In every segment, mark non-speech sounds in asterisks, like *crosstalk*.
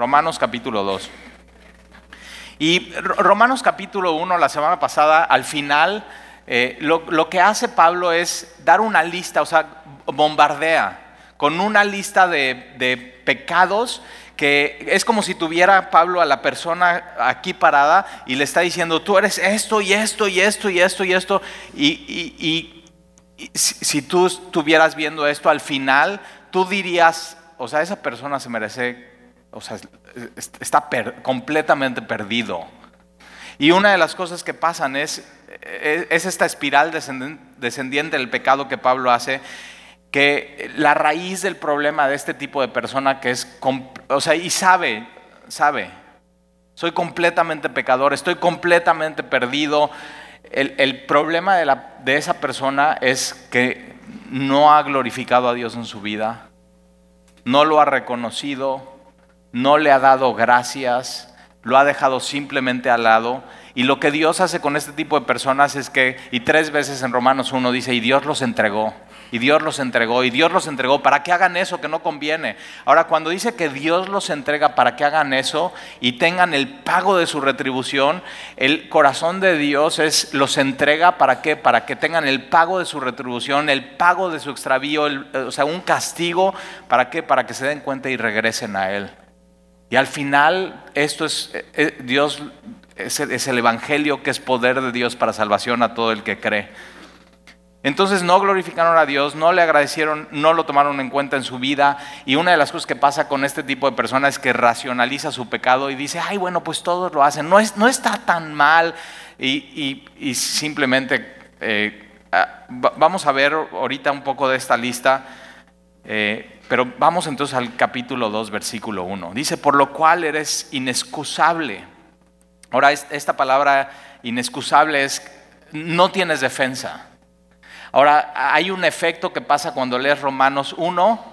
Romanos capítulo 2. Y Romanos capítulo 1, la semana pasada, al final, eh, lo, que hace Pablo es dar una lista, o sea, bombardea con una lista de, de pecados que es como si tuviera Pablo a la persona aquí parada y le está diciendo, tú eres esto y esto y esto y esto y esto. Y, si, tú estuvieras viendo esto al final, tú dirías, o sea, esa persona se merece, o sea, está completamente perdido. Y una de las cosas que pasan es, es esta espiral descendiente del pecado que Pablo hace que la raíz del problema de este tipo de persona que es, o sea, y sabe, sabe, soy completamente pecador, estoy completamente perdido. El, problema de esa persona es que no ha glorificado a Dios en su vida, no lo ha reconocido, no le ha dado gracias, lo ha dejado simplemente al lado. Y lo que Dios hace con este tipo de personas es que, y tres veces en Romanos 1 dice, y Dios los entregó. Y Dios los entregó, y Dios los entregó para que hagan eso que no conviene. Ahora, cuando dice que Dios los entrega para que hagan eso y tengan el pago de su retribución, el corazón de Dios es los entrega para qué? Para que tengan el pago de su retribución, el pago de su extravío, o sea, un castigo, ¿para qué? Para que se den cuenta y regresen a Él. Y al final, esto es, eh, eh, Dios, es el Evangelio que es poder de Dios para salvación a todo el que cree. Entonces no glorificaron a Dios, no le agradecieron, no lo tomaron en cuenta en su vida. Y una de las cosas que pasa con este tipo de personas es que racionaliza su pecado y dice, ay, bueno, pues todos lo hacen, no, es, no está tan mal. Y, simplemente eh, ah, vamos a ver ahorita un poco de esta lista, eh, pero vamos entonces al capítulo 2, versículo 1. Dice, por lo cual eres inexcusable. Ahora, esta palabra inexcusable es, no tienes defensa. Ahora, hay un efecto que pasa cuando lees Romanos 1,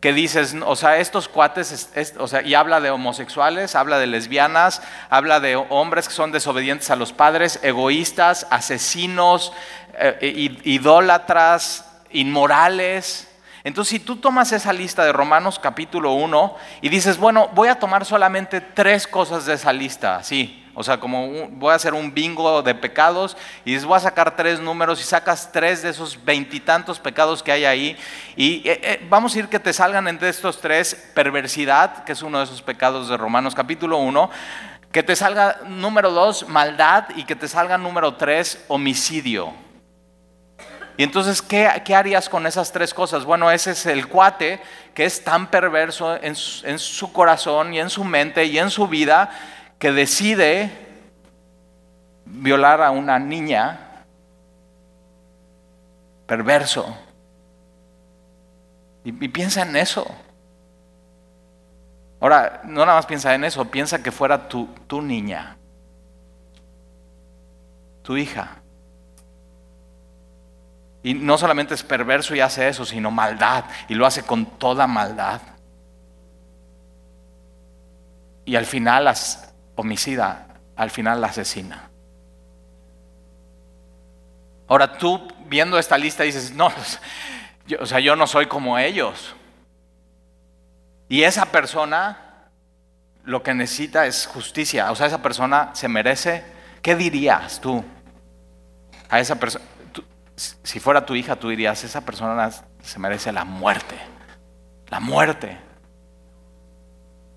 que dices, o sea, estos cuates, o sea, y habla de homosexuales, habla de lesbianas, habla de hombres que son desobedientes a los padres, egoístas, asesinos, eh, idólatras, inmorales. Entonces, si tú tomas esa lista de Romanos capítulo 1 y dices, bueno, voy a tomar solamente tres cosas de esa lista, sí, o sea, como voy a hacer un bingo de pecados y les voy a sacar tres números y sacas tres de esos veintitantos pecados que hay ahí. Y eh, eh, vamos a ir que te salgan entre estos tres perversidad, que es uno de esos pecados de Romanos capítulo 1. Que te salga número dos, maldad, y que te salga número tres, homicidio. Y entonces, ¿qué, ¿qué, harías con esas tres cosas? Bueno, ese es el cuate que es tan perverso en su corazón y en su mente y en su vida que decide violar a una niña, perverso. Y, piensa en eso. Ahora, no nada más piensa en eso, piensa que fuera tu, tu niña, tu hija. Y no solamente es perverso y hace eso, sino maldad. Y lo hace con toda maldad. Y al final las, homicida al final la asesina. Ahora tú viendo esta lista dices, no, pues, yo, o sea, yo no soy como ellos. Y esa persona lo que necesita es justicia. O sea, esa persona se merece, ¿qué dirías tú? A esa persona, si fuera tu hija, tú dirías, esa persona se merece la muerte. La muerte.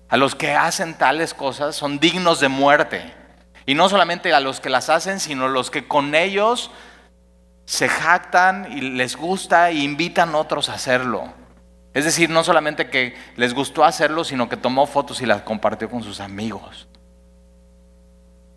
A los que hacen tales cosas son dignos de muerte. Y no solamente a los que las hacen, sino los que con ellos se jactan y les gusta e invitan a otros a hacerlo. Es decir, no solamente que les gustó hacerlo, sino que tomó fotos y las compartió con sus amigos.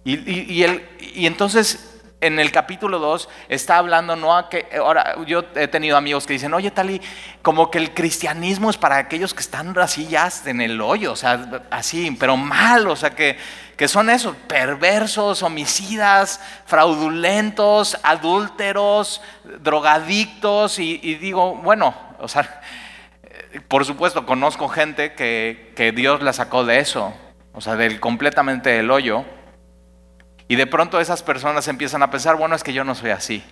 Y entonces en el capítulo 2 está hablando, no ahora yo he tenido amigos que dicen, oye Tali, como que el cristianismo es para aquellos que están así ya en el hoyo, o sea, así, pero mal, o sea, que, que son esos, perversos, homicidas, fraudulentos, adúlteros, drogadictos, y, digo, bueno, o sea, por supuesto conozco gente que, que Dios la sacó de eso, o sea, del completamente del hoyo. Y de pronto esas personas empiezan a pensar, bueno, es que yo no soy así.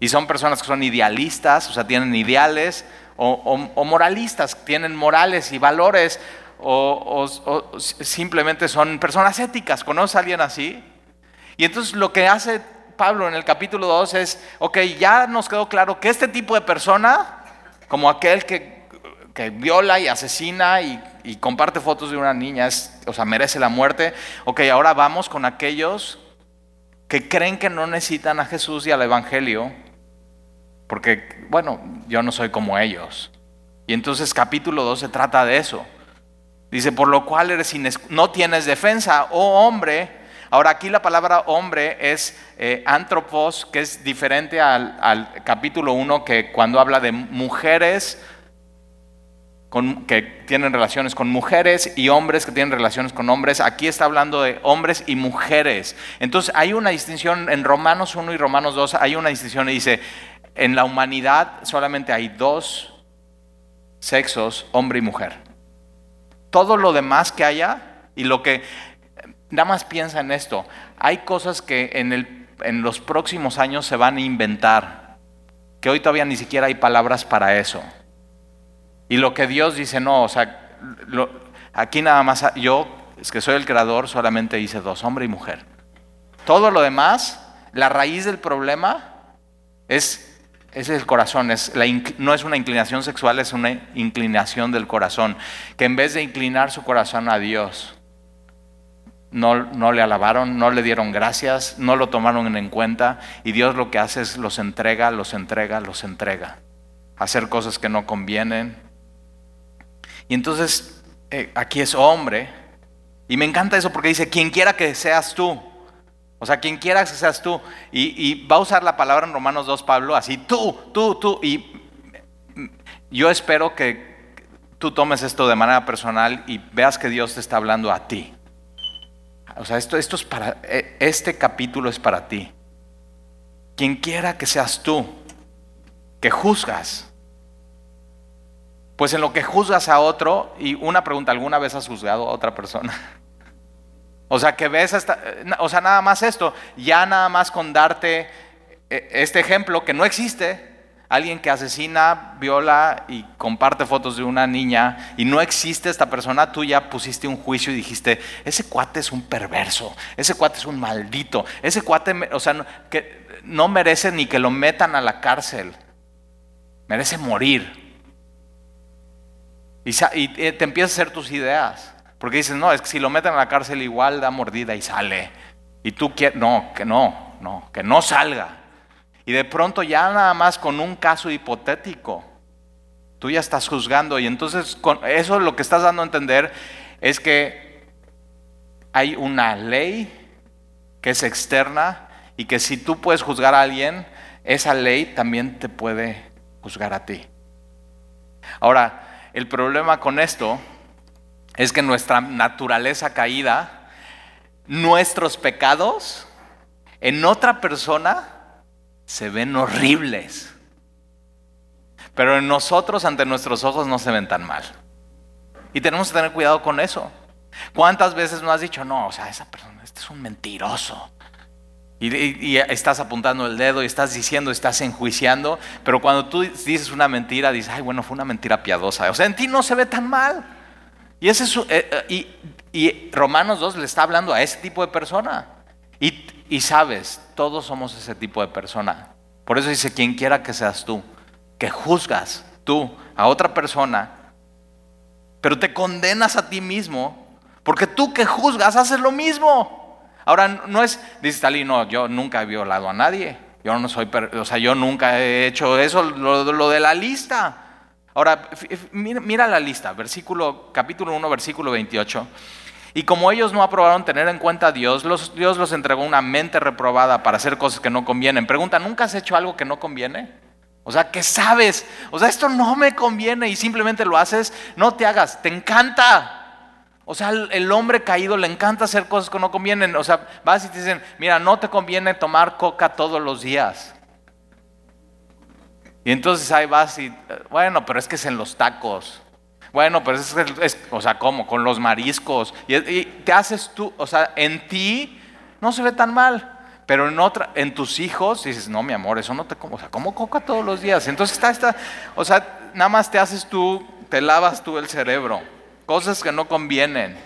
Y son personas que son idealistas, o sea, tienen ideales, o, moralistas, tienen morales y valores, o, simplemente son personas éticas. ¿Conoce a alguien así? Y entonces lo que hace Pablo en el capítulo 2 es, ok, ya nos quedó claro que este tipo de persona, como aquel que, viola y asesina y, y, comparte fotos de una niña, es, o sea, merece la muerte, ok, ahora vamos con aquellos que creen que no necesitan a Jesús y al Evangelio, porque, bueno, yo no soy como ellos. Y entonces capítulo 2 se trata de eso. Dice, por lo cual eres no tienes defensa, oh hombre. Ahora aquí la palabra hombre es eh, antropos, que es diferente al, al capítulo 1 que cuando habla de mujeres que tienen relaciones con mujeres y hombres que tienen relaciones con hombres. Aquí está hablando de hombres y mujeres. Entonces hay una distinción en Romanos 1 y Romanos 2, hay una distinción y dice, en la humanidad solamente hay dos sexos, hombre y mujer. Todo lo demás que haya y lo que, nada más piensa en esto, hay cosas que en, el, en los próximos años se van a inventar, que hoy todavía ni siquiera hay palabras para eso. Y lo que Dios dice, no, o sea, aquí nada más, yo, que soy el creador, solamente hice dos, hombre y mujer. Todo lo demás, la raíz del problema es es el corazón, no es una inclinación sexual, es una inclinación del corazón. Que en vez de inclinar su corazón a Dios, no, no, le alabaron, no le dieron gracias, no lo tomaron en cuenta. Y Dios lo que hace es los entrega, los entrega, los entrega. Hacer cosas que no convienen. Y entonces eh, aquí es hombre. Y me encanta eso porque dice, quien quiera que seas tú. O sea, quien quiera que seas tú. Y, va a usar la palabra en Romanos 2, Pablo, así, tú, tú, tú. Y yo espero que tú tomes esto de manera personal y veas que Dios te está hablando a ti. O sea, esto, esto es para, e, este capítulo es para ti. Quien quiera que seas tú, que juzgas. Pues en lo que juzgas a otro, y una pregunta, ¿alguna vez has juzgado a otra persona? *laughs* O sea, que ves hasta, o sea, nada más esto, ya nada más con darte eh, este ejemplo que no existe, alguien que asesina, viola y comparte fotos de una niña y no existe esta persona, tú ya pusiste un juicio y dijiste, ese cuate es un perverso, ese cuate es un maldito, ese cuate, o sea, que no merece ni que lo metan a la cárcel, merece morir. Y, eh, te empiezas a hacer tus ideas. Porque dices, no, es que si lo meten a la cárcel igual da mordida y sale. Y tú quieres, no, que no, no, que no salga. Y de pronto ya nada más con un caso hipotético, tú ya estás juzgando. Y entonces con eso lo que estás dando a entender es que hay una ley que es externa y que si tú puedes juzgar a alguien, esa ley también te puede juzgar a ti. Ahora, el problema con esto es que nuestra naturaleza caída, nuestros pecados en otra persona se ven horribles. Pero en nosotros, ante nuestros ojos, no se ven tan mal. Y tenemos que tener cuidado con eso. ¿Cuántas veces no has dicho, no, o sea, esa persona, este es un mentiroso? Y, estás apuntando el dedo y estás diciendo, estás enjuiciando, pero cuando tú dices una mentira, dices, ay, bueno, fue una mentira piadosa. O sea, en ti no se ve tan mal. Y, ese eh, eh, y, Romanos 2 le está hablando a ese tipo de persona. Y, y sabes, todos somos ese tipo de persona. Por eso dice, quien quiera que seas tú, que juzgas tú a otra persona, pero te condenas a ti mismo, porque tú que juzgas haces lo mismo. Ahora, no es, dice Talí, no, yo nunca he violado a nadie. Yo no soy, o sea, yo nunca he hecho eso, lo, de la lista. Ahora, mira, la lista, versículo, capítulo 1, versículo 28. Y como ellos no aprobaron tener en cuenta a Dios, Dios los entregó una mente reprobada para hacer cosas que no convienen. Pregunta, ¿nunca has hecho algo que no conviene? O sea, que sabes, o sea, esto no me conviene y simplemente lo haces, no te hagas, te encanta. O sea, el hombre caído le encanta hacer cosas que no convienen. O sea, vas y te dicen, mira, no te conviene tomar coca todos los días. Y entonces ahí vas y, bueno, pero es que es en los tacos. Bueno, pero es, es o sea, ¿cómo? Con los mariscos. Y, te haces tú, o sea, en ti no se ve tan mal. Pero en otra, en tus hijos dices, no, mi amor, eso no te como, o sea, como coca todos los días. Entonces está esta, o sea, nada más te haces tú, te lavas tú el cerebro. Cosas que no convienen.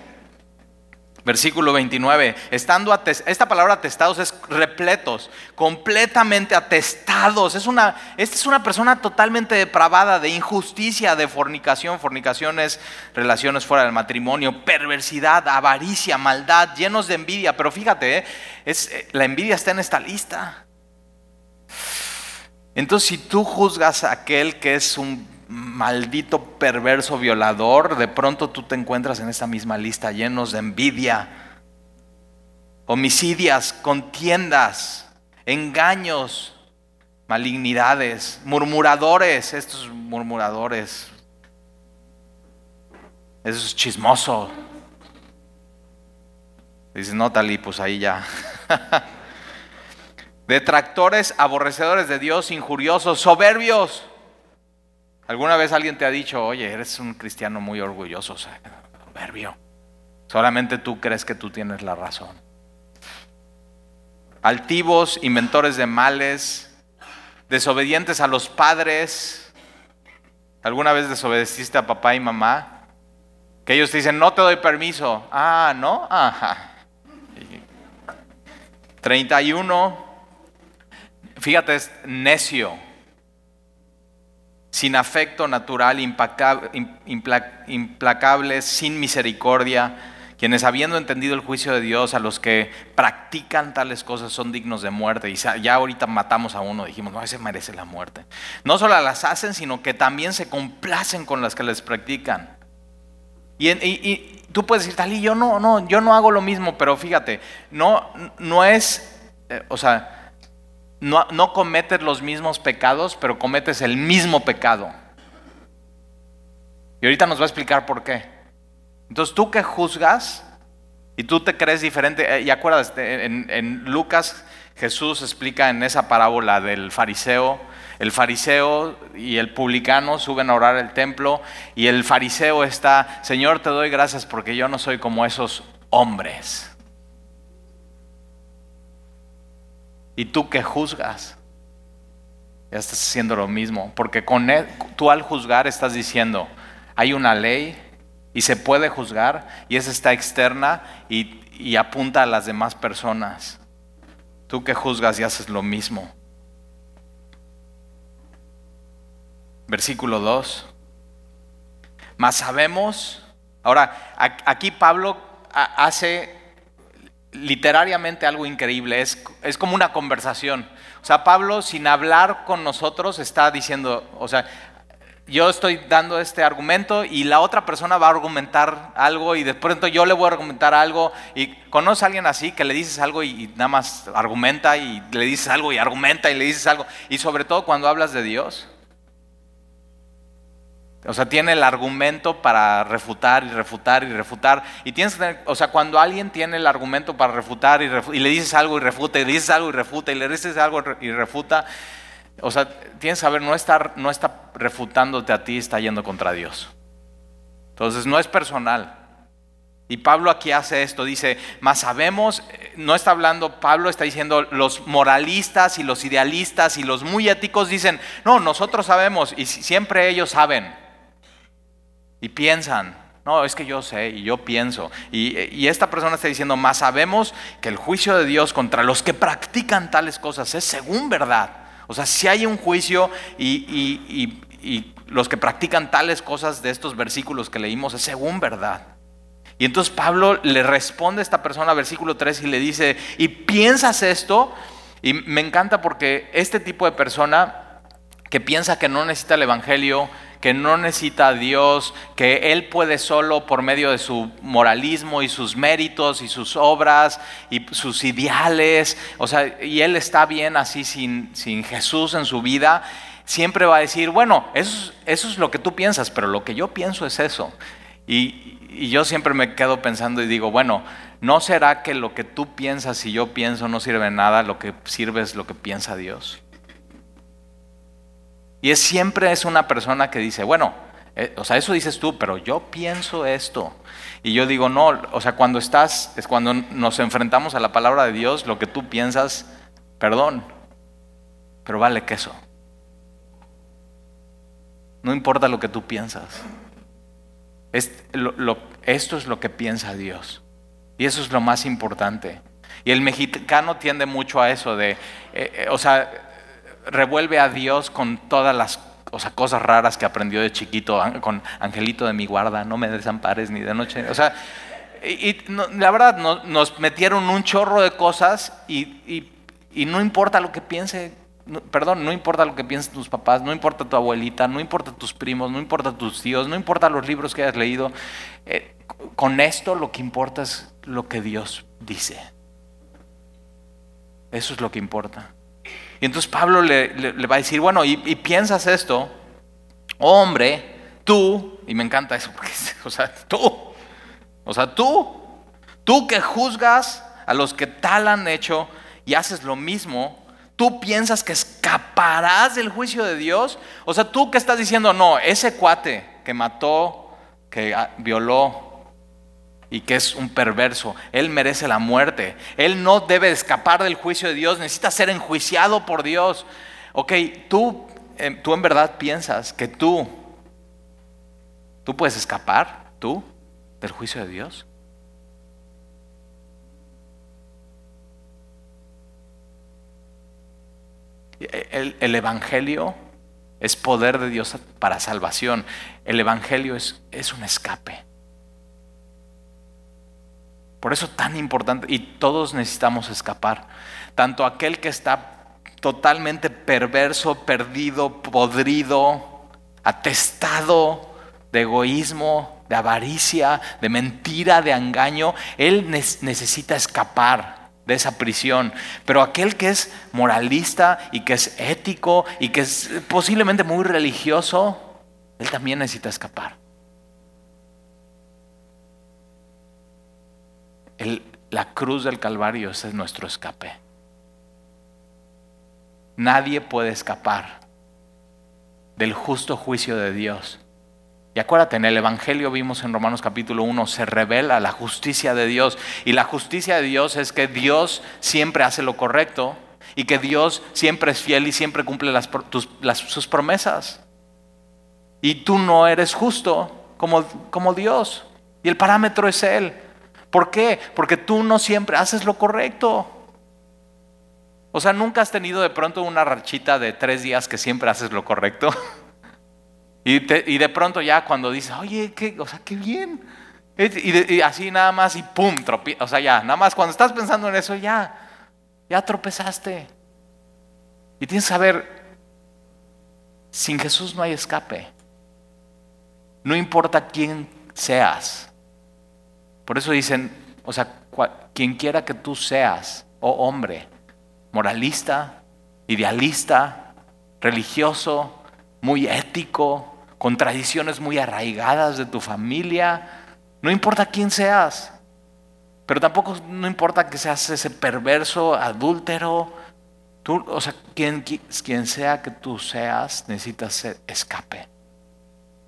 Versículo 29, estando esta palabra atestados es repletos, completamente atestados. Es una, esta es una persona totalmente depravada de injusticia, de fornicación, fornicaciones, relaciones fuera del matrimonio, perversidad, avaricia, maldad, llenos de envidia. Pero fíjate, ¿eh? eh, la envidia está en esta lista. Entonces, si tú juzgas a aquel que es un maldito perverso violador, de pronto tú te encuentras en esta misma lista llenos de envidia, homicidias, contiendas, engaños, malignidades, murmuradores, estos murmuradores, eso es chismoso. Dices, no, Talí, pues ahí ya. *laughs* Detractores, aborrecedores de Dios, injuriosos, soberbios ¿Alguna vez alguien te ha dicho, oye, eres un cristiano muy orgulloso, soberbio? Solamente tú crees que tú tienes la razón. Altivos, inventores de males, desobedientes a los padres. ¿Alguna vez desobedeciste a papá y mamá? Que ellos te dicen, no te doy permiso. Ah, ¿no? Ajá. 31. Fíjate, es necio sin afecto natural, implacable, sin misericordia, quienes habiendo entendido el juicio de Dios, a los que practican tales cosas son dignos de muerte. Y ya ahorita matamos a uno, dijimos, no, ese merece la muerte. No solo las hacen, sino que también se complacen con las que les practican. Y, tú puedes decir, Talí, yo no, no, yo no hago lo mismo, pero fíjate, no, no es, eh, o sea, no, cometes los mismos pecados, pero cometes el mismo pecado. Y ahorita nos va a explicar por qué. Entonces tú que juzgas y tú te crees diferente, eh, y acuerdas, en, en Lucas Jesús explica en esa parábola del fariseo, el fariseo y el publicano suben a orar el templo y el fariseo está, Señor, te doy gracias porque yo no soy como esos hombres. Y tú que juzgas, ya estás haciendo lo mismo, porque con tú al juzgar estás diciendo, hay una ley y se puede juzgar y esa está externa y, y apunta a las demás personas. Tú que juzgas y haces lo mismo. Versículo 2. Mas sabemos, ahora aquí Pablo hace literariamente algo increíble, es, es como una conversación. O sea, Pablo sin hablar con nosotros está diciendo, o sea, yo estoy dando este argumento y la otra persona va a argumentar algo y de pronto yo le voy a argumentar algo y conoce a alguien así que le dices algo y, nada más argumenta y le dices algo y argumenta y le dices algo y sobre todo cuando hablas de Dios. O sea, tiene el argumento para refutar y refutar y refutar. Y tienes que tener, o sea, cuando alguien tiene el argumento para refutar y, le dices algo y refuta, y le dices algo y refuta, y le dices algo y refuta, o sea, tienes que saber, no está, no está refutándote a ti, está yendo contra Dios. Entonces, no es personal. Y Pablo aquí hace esto, dice, más sabemos, no está hablando, Pablo está diciendo, los moralistas y los idealistas y los muy éticos dicen, no, nosotros sabemos y siempre ellos saben y piensan, no, es que yo sé y yo pienso. Y, esta persona está diciendo, más sabemos que el juicio de Dios contra los que practican tales cosas es según verdad. O sea, si hay un juicio y, y los que practican tales cosas de estos versículos que leímos es según verdad. Y entonces Pablo le responde a esta persona, versículo 3, y le dice, ¿y piensas esto? Y me encanta porque este tipo de persona que piensa que no necesita el Evangelio, que no necesita a Dios, que Él puede solo por medio de su moralismo y sus méritos y sus obras y sus ideales, o sea, y Él está bien así sin, sin Jesús en su vida, siempre va a decir, bueno, eso, eso es lo que tú piensas, pero lo que yo pienso es eso. Y, y yo siempre me quedo pensando y digo, bueno, ¿no será que lo que tú piensas y yo pienso no sirve nada, lo que sirve es lo que piensa Dios? Y es, siempre es una persona que dice, bueno, eh, o sea, eso dices tú, pero yo pienso esto. Y yo digo, no, o sea, cuando estás, es cuando nos enfrentamos a la palabra de Dios, lo que tú piensas, perdón, pero vale queso. No importa lo que tú piensas. esto es lo que piensa Dios. Y eso es lo más importante. Y el mexicano tiende mucho a eso de, eh, eh, o sea, revuelve a Dios con todas las cosas raras que aprendió de chiquito, con Angelito de mi guarda, no me desampares ni de noche. O sea, y, la verdad, nos metieron un chorro de cosas y, no importa lo que piense perdón, no importa lo que piensen tus papás, no importa tu abuelita, no importa tus primos, no importa tus tíos, no importa los libros que hayas leído. Eh, con esto lo que importa es lo que Dios dice. Eso es lo que importa. Y entonces Pablo le, va a decir, bueno, y, piensas esto, hombre, tú, y me encanta eso, porque, *laughs* o sea, tú, o sea, tú, tú que juzgas a los que tal han hecho y haces lo mismo, ¿Tú piensas que escaparás del juicio de Dios? O sea, tú que estás diciendo, no, ese cuate que mató, que ah, violó y que es un perverso, él merece la muerte. Él no debe escapar del juicio de Dios, necesita ser enjuiciado por Dios. Ok, tú, em, tú en verdad piensas que tú, tú puedes escapar, tú, del juicio de Dios. El, Evangelio es poder de Dios para salvación. El Evangelio es, es un escape. Por eso tan importante, y todos necesitamos escapar. Tanto aquel que está totalmente perverso, perdido, podrido, atestado de egoísmo, de avaricia, de mentira, de engaño, él necesita escapar de esa prisión. Pero aquel que es moralista y que es ético y que es posiblemente muy religioso, él también necesita escapar. La cruz del Calvario ese es nuestro escape. Nadie puede escapar del justo juicio de Dios y acuérdate, en el Evangelio vimos en Romanos capítulo 1, se revela la justicia de Dios. Y la justicia de Dios es que Dios siempre hace lo correcto y que Dios siempre es fiel y siempre cumple sus promesas. Y tú no eres justo como Dios. Y el parámetro es Él. ¿Por qué? Porque tú no siempre haces lo correcto. O sea, nunca has tenido de pronto una rachita de tres días que siempre haces lo correcto. *laughs* Y, de pronto ya cuando dices, oye, qué, o sea, qué bien. Y, así nada más y pum, o sea, ya, nada más cuando estás pensando en eso, ya, ya tropezaste. Y tienes que saber, sin Jesús no hay escape. No importa quién seas. Por eso dicen, o sea, quien quiera que tú seas, oh hombre, moralista, idealista, religioso, muy ético, con tradiciones muy arraigadas de tu familia. No importa quién seas, pero tampoco no importa que seas ese perverso, adúltero. Tú, o sea, quien, quien sea que tú seas, necesitas escape.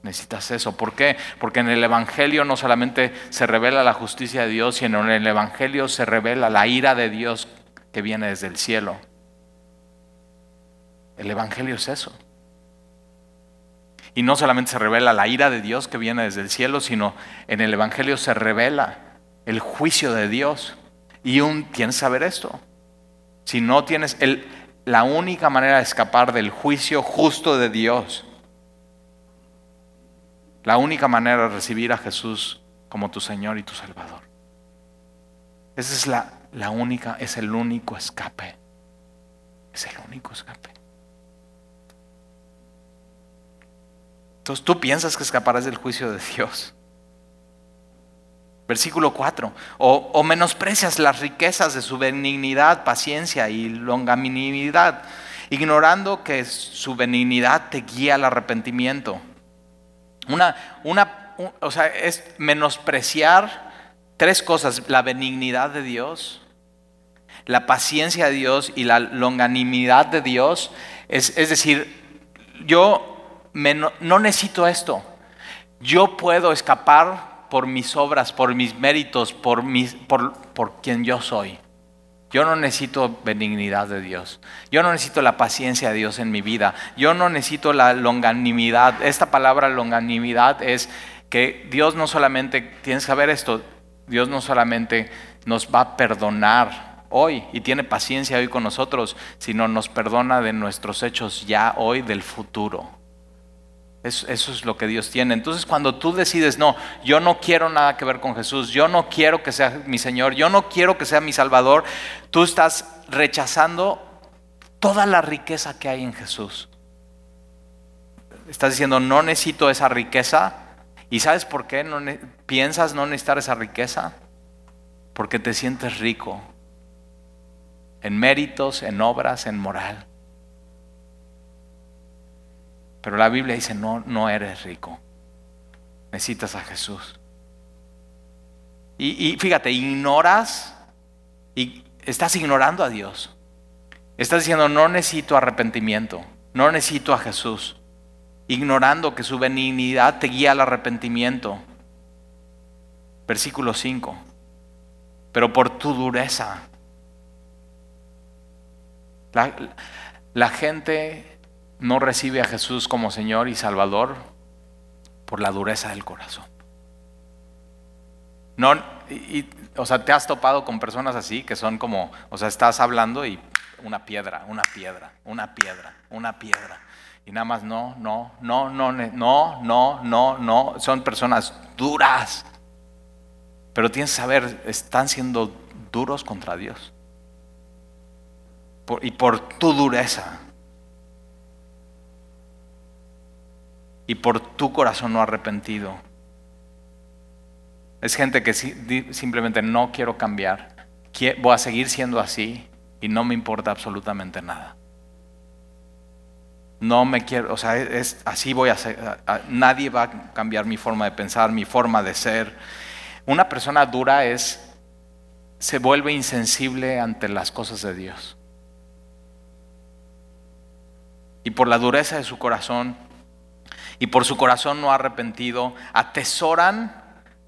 Necesitas eso. ¿Por qué? Porque en el Evangelio no solamente se revela la justicia de Dios, sino en el Evangelio se revela la ira de Dios que viene desde el cielo. El Evangelio es eso. Y no solamente se revela la ira de Dios que viene desde el cielo, sino en el Evangelio se revela el juicio de Dios. Y un, tienes que saber esto. Si no tienes el, la única manera de escapar del juicio justo de Dios, la única manera de recibir a Jesús como tu Señor y tu Salvador. Esa es la, la única, es el único escape. Es el único escape. Entonces tú piensas que escaparás del juicio de Dios. Versículo 4. O, menosprecias las riquezas de su benignidad, paciencia y longanimidad, ignorando que su benignidad te guía al arrepentimiento. Una, una, o sea, es menospreciar tres cosas: la benignidad de Dios, la paciencia de Dios y la longanimidad de Dios. Es, es decir, yo no necesito esto. Yo puedo escapar por mis obras, por mis méritos, por, mis, por, por quien yo soy. Yo no necesito benignidad de Dios. Yo no necesito la paciencia de Dios en mi vida. Yo no necesito la longanimidad. Esta palabra longanimidad es que Dios no solamente, tienes que saber esto, Dios no solamente nos va a perdonar hoy y tiene paciencia hoy con nosotros, sino nos perdona de nuestros hechos ya hoy del futuro. Eso, es lo que Dios tiene. Entonces cuando tú decides, no, yo no quiero nada que ver con Jesús, yo no quiero que sea mi Señor, yo no quiero que sea mi Salvador, tú estás rechazando toda la riqueza que hay en Jesús. Estás diciendo, no necesito esa riqueza. ¿Y sabes por qué no piensas no necesitar esa riqueza? Porque te sientes rico en méritos, en obras, en moral. Pero la Biblia dice, no, no eres rico. Necesitas a Jesús. Y, y fíjate, ignoras y estás ignorando a Dios. Estás diciendo, no necesito arrepentimiento, no necesito a Jesús ignorando que su benignidad te guía al arrepentimiento. Versículo 5. Pero por tu dureza. La, la, gente no recibe a Jesús como Señor y Salvador por la dureza del corazón. No, o sea, te has topado con personas así que son como, o sea, estás hablando y una piedra, una piedra, una piedra, una piedra. Y nada más no, no, no, no, no, no, no, no. Son personas duras. Pero tienes que saber, están siendo duros contra Dios. y por tu dureza. Y por tu corazón no arrepentido. Es gente que simplemente no quiero cambiar. Voy a seguir siendo así y no me importa absolutamente nada no me quiero, o sea, es, así voy a ser, nadie va a cambiar mi forma de pensar, mi forma de ser. Una persona dura es, se vuelve insensible ante las cosas de Dios. Y por la dureza de su corazón y por su corazón no arrepentido, atesoran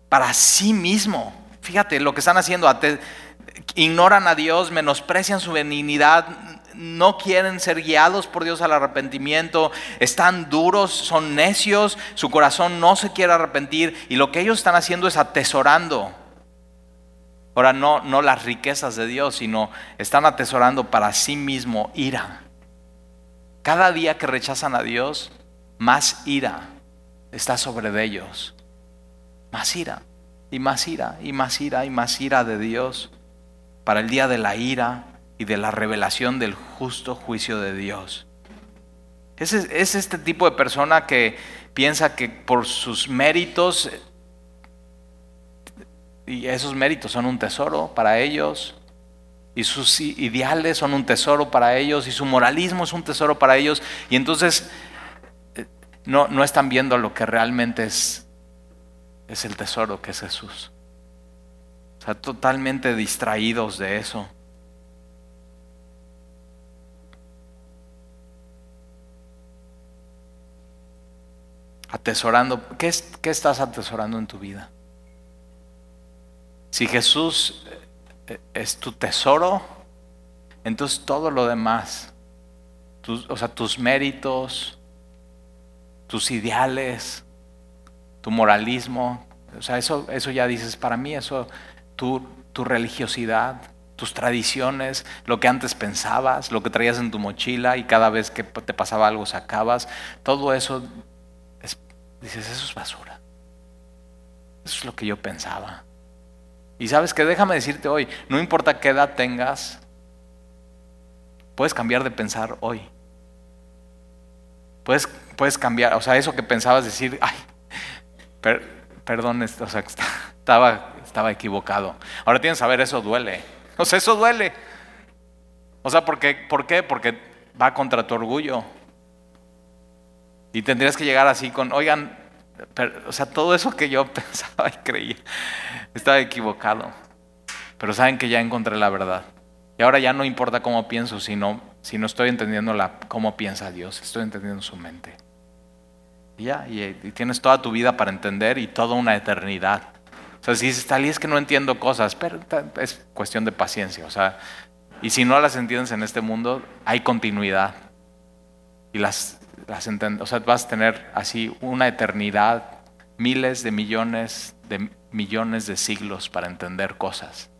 para sí mismo. Fíjate lo que están haciendo, ignoran a Dios, menosprecian su benignidad, no quieren ser guiados por Dios al arrepentimiento, están duros, son necios, su corazón no se quiere arrepentir y lo que ellos están haciendo es atesorando. Ahora no, no las riquezas de Dios, sino están atesorando para sí mismo ira. Cada día que rechazan a Dios, más ira está sobre ellos. Más ira, y más ira, y más ira, y más ira de Dios. Para el día de la ira, y de la revelación del justo juicio de Dios. Es, es este tipo de persona que piensa que por sus méritos, y esos méritos son un tesoro para ellos, y sus ideales son un tesoro para ellos, y su moralismo es un tesoro para ellos, y entonces no, no están viendo lo que realmente es, es el tesoro que es Jesús. O sea, totalmente distraídos de eso. Atesorando, ¿qué, estás atesorando en tu vida? Si Jesús eh, es tu tesoro, entonces todo lo demás, o sea, tus méritos, tus ideales, tu moralismo, o sea, eso, eso ya dices, para mí eso, tu, tu religiosidad, tus tradiciones, lo que antes pensabas, lo que traías en tu mochila y cada vez que te pasaba algo sacabas, todo eso dices, eso es basura. Eso es lo que yo pensaba. Y sabes que déjame decirte hoy, no importa qué edad tengas, puedes cambiar de pensar hoy. Puedes, puedes cambiar, o sea, eso que pensabas decir, ay, perdón, o sea, estaba, estaba equivocado. Ahora tienes que saber, eso duele. O sea, eso duele. O sea, ¿por qué? ¿por qué? Porque va contra tu orgullo. Y tendrías que llegar así con, oigan, o sea, todo eso que yo *laughs* pensaba y creía, estaba equivocado. Pero saben que ya encontré la verdad. Y ahora ya no importa cómo pienso, sino, si no estoy entendiendo la, cómo piensa Dios, estoy entendiendo su mente. Y ya, y, tienes toda tu vida para entender y toda una eternidad. O sea, si dices, tal y es que no entiendo cosas, pero es cuestión de paciencia. O sea, y si no las entiendes en este mundo, hay continuidad. Y las o sea, vas a tener así una eternidad miles de millones de millones de siglos para entender cosas.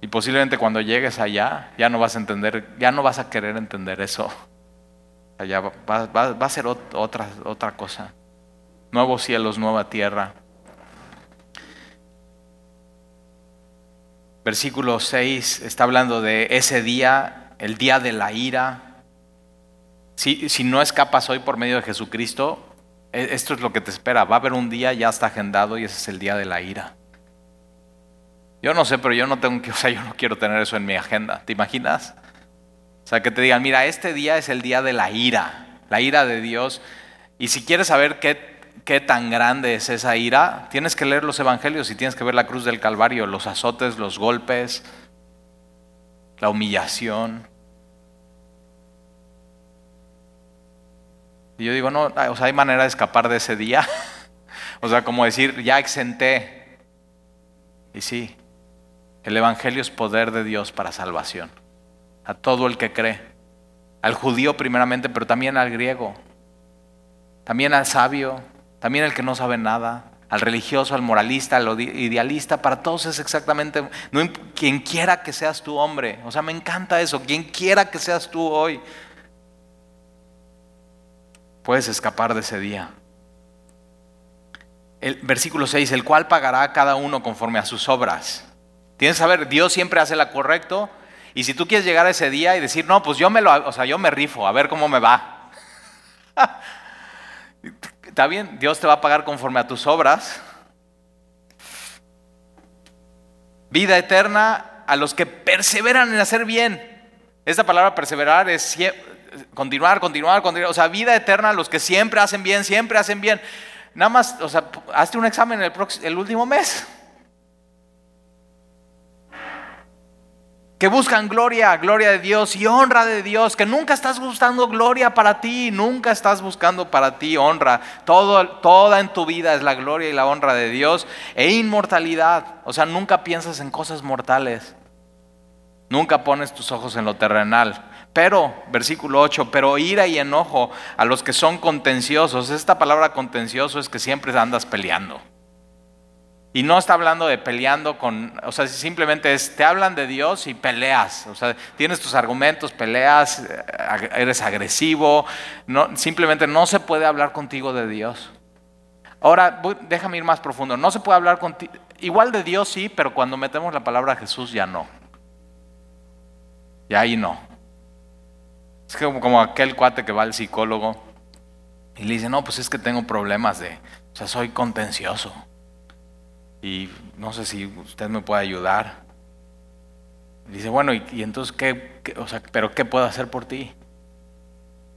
Y posiblemente cuando llegues allá ya no vas a entender, ya no vas a querer entender eso. Allá va, va a ser otra, otra cosa. Nuevos cielos, nueva tierra. Versículo 6 está hablando de ese día, el día de la ira. Si, si no escapas hoy por medio de Jesucristo, e, esto es lo que te espera. Va a haber un día, ya está agendado y ese es el día de la ira. Yo no sé, pero yo no tengo que, *laughs* o sea, yo no quiero tener eso en mi agenda. ¿Te imaginas? O sea, que te digan, mira, este día es el día de la ira, la ira de Dios. Y si quieres saber qué, qué tan grande es esa ira, tienes que leer los evangelios y tienes que ver la cruz del Calvario, los azotes, los golpes, la humillación. Y yo digo, no, o sea, hay manera de escapar de ese día. *laughs* o sea, como decir, ya exenté. Y sí, el Evangelio es poder de Dios para salvación a todo el que cree, al judío primeramente, pero también al griego, también al sabio, también al que no sabe nada, al religioso, al moralista, al idealista, para todos es exactamente, quien quiera que seas tú hombre, o sea, me encanta eso, quien quiera que seas tú hoy, puedes escapar de ese día. El versículo 6, el cual pagará a cada uno conforme a sus obras. Tienes que saber, Dios siempre hace la correcto y si tú quieres llegar a ese día y decir, no, pues yo me lo, o sea, yo me rifo, a ver cómo me va. *laughs* Está bien, Dios te va a pagar conforme a tus obras. Vida eterna a los que perseveran en hacer bien. Esta palabra perseverar es continuar, continuar, continuar. O sea, vida eterna a los que siempre hacen bien, siempre hacen bien. Nada más, o sea, hazte un examen el, el último mes. Que buscan gloria, gloria de Dios y honra de Dios, que nunca estás buscando gloria para ti, nunca estás buscando para ti honra. Todo, toda en tu vida es la gloria y la honra de Dios e inmortalidad. O sea, nunca piensas en cosas mortales. Nunca pones tus ojos en lo terrenal. Pero, versículo 8, pero ira y enojo a los que son contenciosos. Esta palabra contencioso es que siempre andas peleando. Y no está hablando de peleando con, o sea, simplemente es, te hablan de Dios y peleas. O sea, tienes tus argumentos, peleas, eh, eres agresivo. Simplemente no se puede hablar contigo de Dios. Ahora, déjame ir más profundo. No se puede hablar contigo, igual de Dios sí, pero cuando metemos la palabra Jesús ya no. Y ahí no. Es como, como aquel cuate que va al psicólogo y le dice, no, pues es que tengo problemas de, o sea, soy contencioso y no sé si usted me puede ayudar. Dice, bueno, ¿y, entonces qué, O sea, pero qué puedo hacer por ti?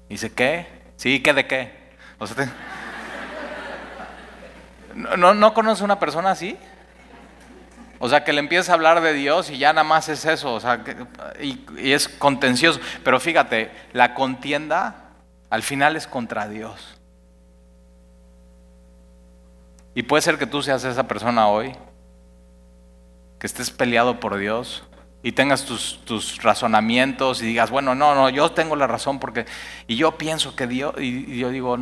Dice, ¿qué? Sí, ¿qué de qué? ¿no, no, conoce una persona así? O sea, que le empieza a hablar de Dios y ya nada más es eso, o sea, y es contencioso. Pero fíjate, la contienda al final es contra Dios. Y puede ser que tú seas esa persona hoy, que estés peleado por Dios y tengas tus, razonamientos y digas, bueno, no, no, yo tengo la razón porque, y yo pienso que Dios, y, yo digo,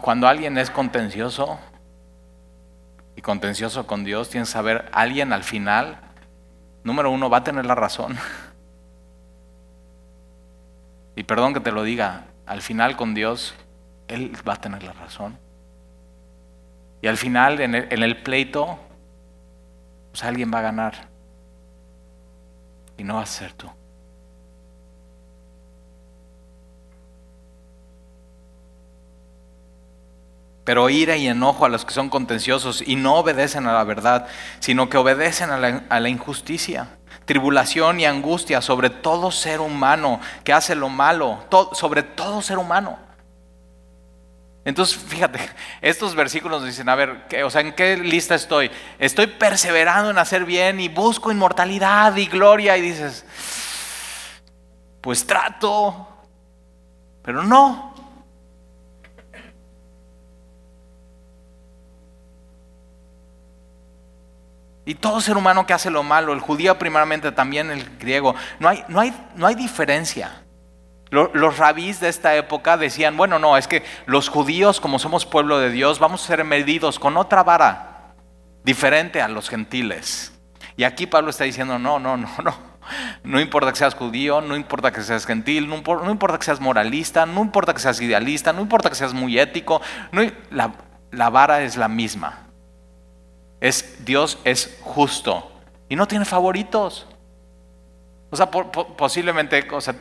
cuando alguien es contencioso y contencioso con Dios, tienes que saber, alguien al final, número uno, va a tener la razón. *laughs* Y perdón que te lo diga, al final con Dios él va a tener la razón. Y al final, en el, pleito, pues alguien va a ganar. Y no va a ser tú. Pero ira y enojo a los que son contenciosos y no obedecen a la verdad, sino que obedecen a la, injusticia. Tribulación y angustia sobre todo ser humano que hace lo malo, sobre todo ser humano. Entonces, fíjate, estos versículos dicen, a ver, o sea, ¿en qué lista estoy? Estoy perseverando en hacer bien y busco inmortalidad y gloria y dices, pues trato, pero no. Y todo ser humano que hace lo malo, el judío primeramente, también el griego, no hay, no hay, no hay diferencia. Los rabís de esta época decían, bueno, no, es que los judíos, como somos pueblo de Dios, vamos a ser medidos con otra vara, diferente a los gentiles. Y aquí Pablo está diciendo, no, no, no, no. No importa que seas judío, no importa que seas gentil, no, importa que seas moralista, no importa que seas idealista, no importa que seas muy ético, la, la vara es la misma. Es, Dios es justo y no tiene favoritos. O sea, posiblemente, o sea,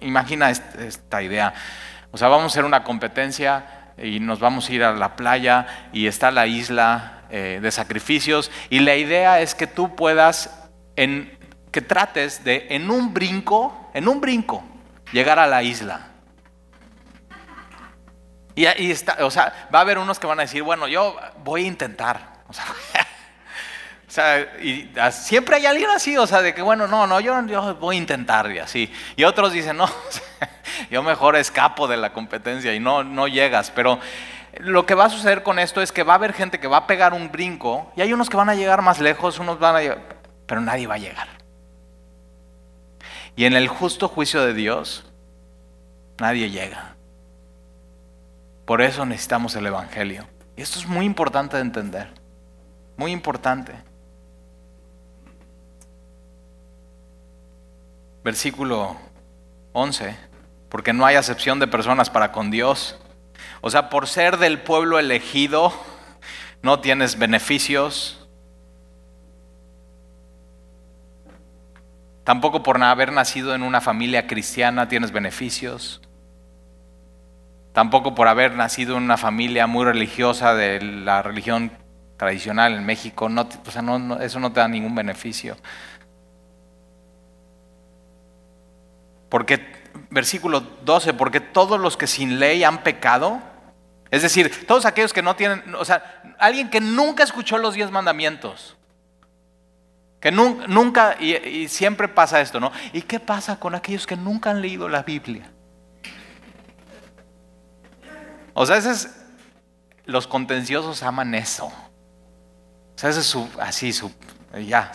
imagina esta idea. O sea, vamos a hacer una competencia y nos vamos a ir a la playa y está la isla eh, de sacrificios y la idea es que tú puedas, que trates de en un brinco, en un brinco, llegar a la isla. Y, ahí está, o sea, va a haber unos que van a decir, bueno, yo voy a intentar. O sea, *laughs* o sea, y siempre hay alguien así, o sea, de que bueno, no, no, yo, yo voy a intentar y así. Y otros dicen, no, *laughs* yo mejor escapo de la competencia y no, no llegas. Pero lo que va a suceder con esto es que va a haber gente que va a pegar un brinco y hay unos que van a llegar más lejos, unos van a llegar, pero nadie va a llegar. Y en el justo juicio de Dios, nadie llega. Por eso necesitamos el Evangelio. Y esto es muy importante de entender. Muy importante. Versículo 11, porque no hay acepción de personas para con Dios. O sea, por ser del pueblo elegido, no tienes beneficios. Tampoco por haber nacido en una familia cristiana tienes beneficios. Tampoco por haber nacido en una familia muy religiosa de la religión tradicional en México, no, o sea, eso no te da ningún beneficio. Porque, versículo 12, porque todos los que sin ley han pecado, es decir, todos aquellos que no tienen, o sea, alguien que nunca escuchó los diez mandamientos, que nunca, y, siempre pasa esto, ¿no? ¿Y qué pasa con aquellos que nunca han leído la Biblia? O sea, ese es, los contenciosos aman eso. O sea, ese es su, así, su, ya,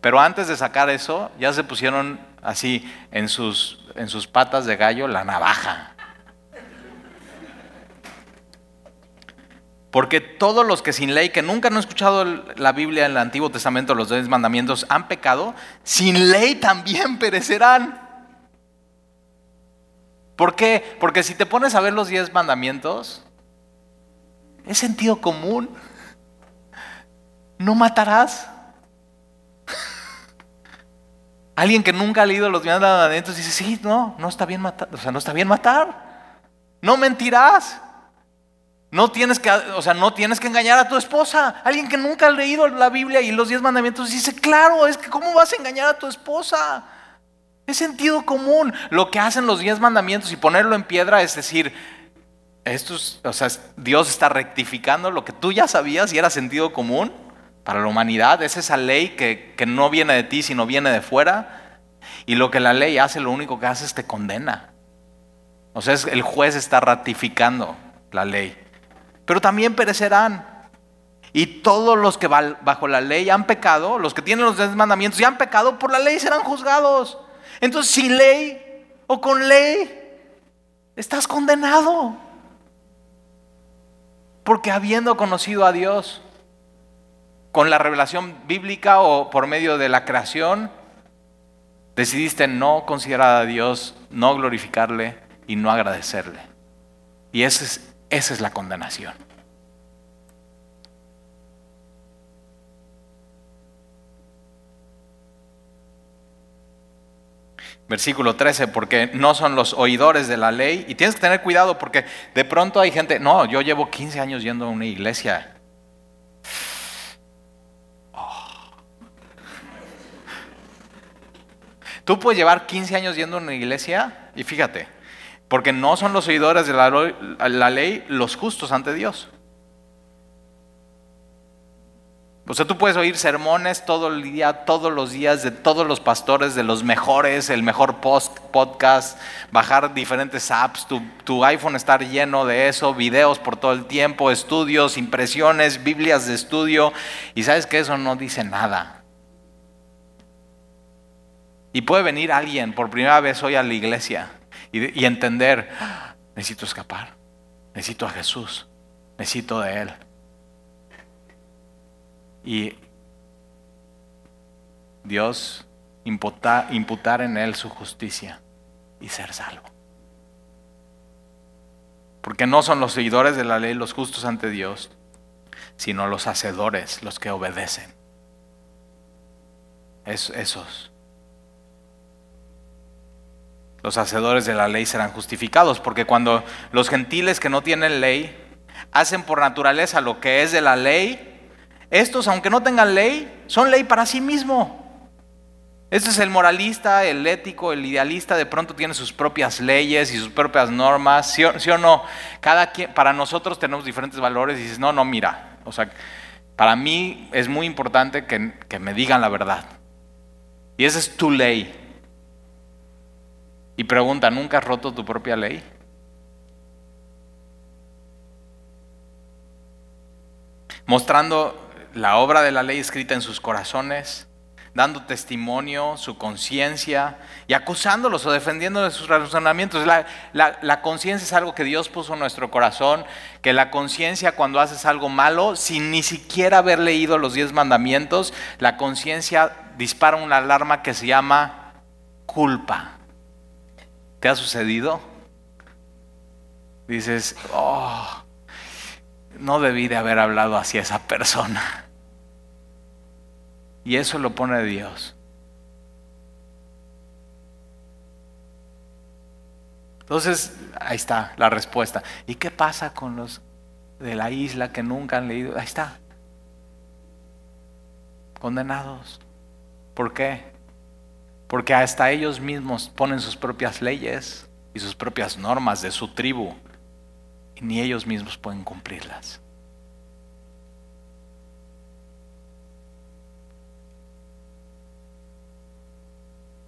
pero antes de sacar eso, ya se pusieron así en sus, en sus patas de gallo la navaja. Porque todos los que sin ley, que nunca han escuchado la Biblia en el Antiguo Testamento, los diez mandamientos, han pecado, sin ley también *laughs* perecerán. ¿Por qué? Porque si te pones a ver los diez mandamientos, es sentido común. No matarás. Alguien que nunca ha leído los mandamientos dice, sí, no, no está bien matar, o sea, no está bien matar. No mentirás. No tienes que, o sea, no tienes que engañar a tu esposa. Alguien que nunca ha leído la Biblia y los diez mandamientos dice, claro, es que ¿cómo vas a engañar a tu esposa? Es sentido común. Lo que hacen los diez mandamientos y ponerlo en piedra es decir, esto o sea, Dios está rectificando lo que tú ya sabías y era sentido común para la humanidad. Es esa ley que, no viene de ti, sino viene de fuera. Y lo que la ley hace, lo único que hace es te condena. O sea, el juez está ratificando la ley. Pero también perecerán. Y todos los que bajo la ley han pecado, los que tienen los diez mandamientos y han pecado, por la ley serán juzgados. Entonces, sin ley o con ley, estás condenado. Porque habiendo conocido a Dios, con la revelación bíblica o por medio de la creación, decidiste no considerar a Dios, no glorificarle y no agradecerle. Y esa es, esa es la condenación. Versículo 13, porque no son los oidores de la ley. Y tienes que tener cuidado porque de pronto hay gente, no, yo llevo 15 años yendo a una iglesia Tú puedes llevar 15 años yendo a una iglesia y fíjate, porque no son los oidores de la, ley los justos ante Dios. O sea, tú puedes oír sermones todo el día, todos los días, de todos los pastores, de los mejores, el mejor post, podcast, bajar diferentes apps, tu, tu, iPhone estar lleno de eso, videos por todo el tiempo, estudios, impresiones, Biblias de estudio, y sabes que eso no dice nada. Y puede venir alguien por primera vez hoy a la iglesia y, entender, necesito escapar, necesito a Jesús, necesito de Él. Y Dios imputar, en Él su justicia y ser salvo. Porque no son los seguidores de la ley los justos ante Dios, sino los hacedores los que obedecen. Es, esos. Los hacedores de la ley serán justificados, porque cuando los gentiles que no tienen ley hacen por naturaleza lo que es de la ley, estos, aunque no tengan ley, son ley para sí mismo. Este es el moralista, el ético, el idealista, de pronto tiene sus propias leyes y sus propias normas, ¿sí o, no? Cada quien, para nosotros tenemos diferentes valores y dices, no, no, mira, o sea, para mí es muy importante que, que me digan la verdad. Y esa es tu ley. Y pregunta, ¿nunca has roto tu propia ley? Mostrando la obra de la ley escrita en sus corazones, dando testimonio, su conciencia y acusándolos o defendiendo de sus razonamientos. La, la conciencia es algo que Dios puso en nuestro corazón, que la conciencia cuando haces algo malo, sin ni siquiera haber leído los diez mandamientos, la conciencia dispara una alarma que se llama culpa. ¿Te ha sucedido? Dices, oh, no debí de haber hablado así a esa persona. Y eso lo pone Dios. Entonces, ahí está la respuesta. ¿Y qué pasa con los de la isla que nunca han leído? Ahí está. Condenados. ¿Por qué? Porque hasta ellos mismos ponen sus propias leyes y sus propias normas de su tribu y ni ellos mismos pueden cumplirlas.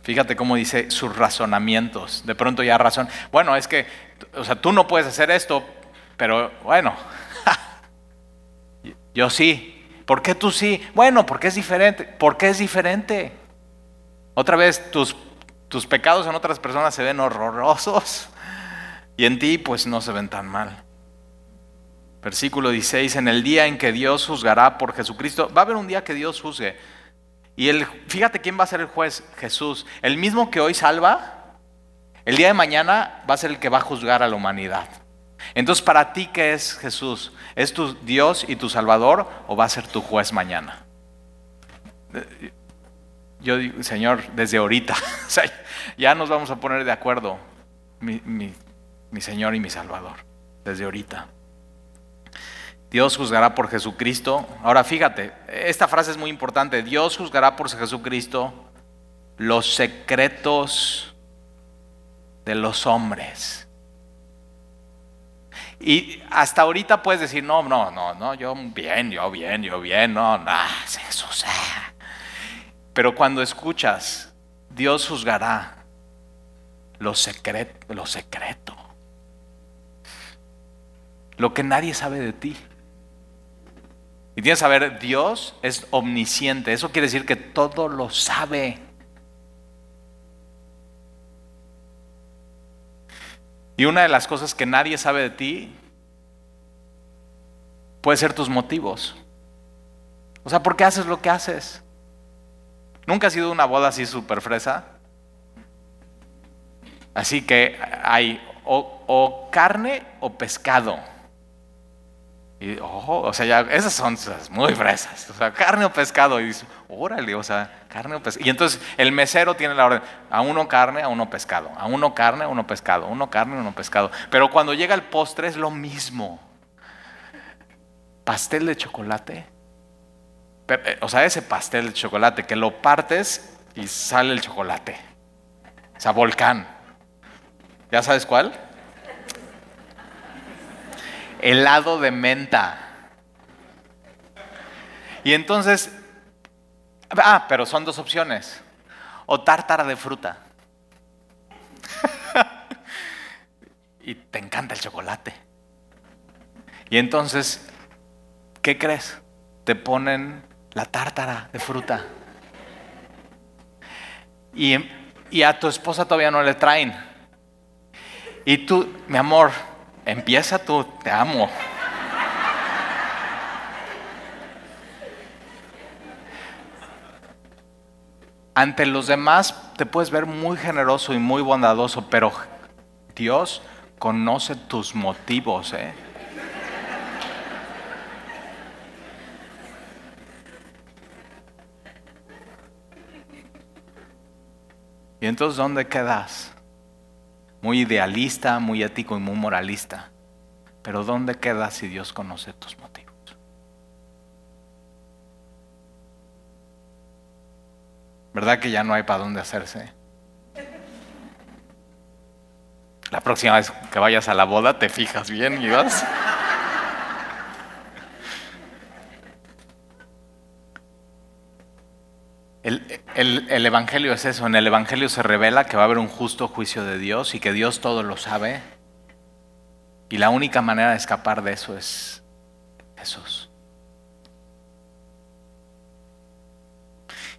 Fíjate cómo dice sus razonamientos. De pronto ya razón. Bueno, es que, o sea, tú no puedes hacer esto, pero bueno, *laughs* yo sí. ¿Por qué tú sí? Bueno, porque es diferente. ¿Por qué es diferente? Otra vez, tus, tus pecados en otras personas se ven horrorosos y en ti pues no se ven tan mal. Versículo 16, en el día en que Dios juzgará por Jesucristo, va a haber un día que Dios juzgue. Y el, fíjate quién va a ser el juez, Jesús. El mismo que hoy salva, el día de mañana va a ser el que va a juzgar a la humanidad. Entonces, para ti, ¿qué es Jesús? ¿Es tu Dios y tu Salvador o va a ser tu juez mañana? Yo digo, Señor, desde ahorita, *laughs* ya nos vamos a poner de acuerdo, mi, Señor y mi Salvador, desde ahorita. Dios juzgará por Jesucristo. Ahora fíjate, esta frase es muy importante. Dios juzgará por Jesucristo los secretos de los hombres. Y hasta ahorita puedes decir, no, no, no, no, yo bien, yo bien, yo bien, no, no, eso sea. Pero cuando escuchas, Dios juzgará lo secreto, lo secreto. Lo que nadie sabe de ti. Y tienes que saber, Dios es omnisciente. Eso quiere decir que todo lo sabe. Y una de las cosas que nadie sabe de ti puede ser tus motivos. O sea, ¿por qué haces lo que haces? ¿Nunca ha sido una boda así súper fresa? Así que hay o, carne o pescado. Y, ojo, o sea, ya, esas son muy fresas. O sea, carne o pescado. Y dice, órale, o sea, carne o pescado. Y entonces el mesero tiene la orden, a uno carne, a uno pescado. A uno carne, a uno pescado. A uno carne, a uno pescado. Pero cuando llega el postre es lo mismo. Pastel de chocolate. Eh, o sea, ese pastel de chocolate que lo partes y sale el chocolate. O sea, volcán. ¿Ya sabes cuál? helado de menta. Y entonces, ah, pero son dos opciones. O tártara de fruta. *laughs* y te encanta el chocolate. Y entonces, ¿qué crees? Te ponen la tártara de fruta. Y, y a tu esposa todavía no le traen. Y tú, mi amor, empieza tú, te amo. Ante los demás te puedes ver muy generoso y muy bondadoso, pero Dios conoce tus motivos, ¿eh? Entonces, ¿dónde quedas? Muy idealista, muy ético y muy moralista. Pero ¿dónde quedas si Dios conoce tus motivos? ¿Verdad que ya no hay para dónde hacerse? La próxima vez que vayas a la boda te fijas bien y vas. El, Evangelio es eso, en el Evangelio se revela que va a haber un justo juicio de Dios y que Dios todo lo sabe. Y la única manera de escapar de eso es Jesús.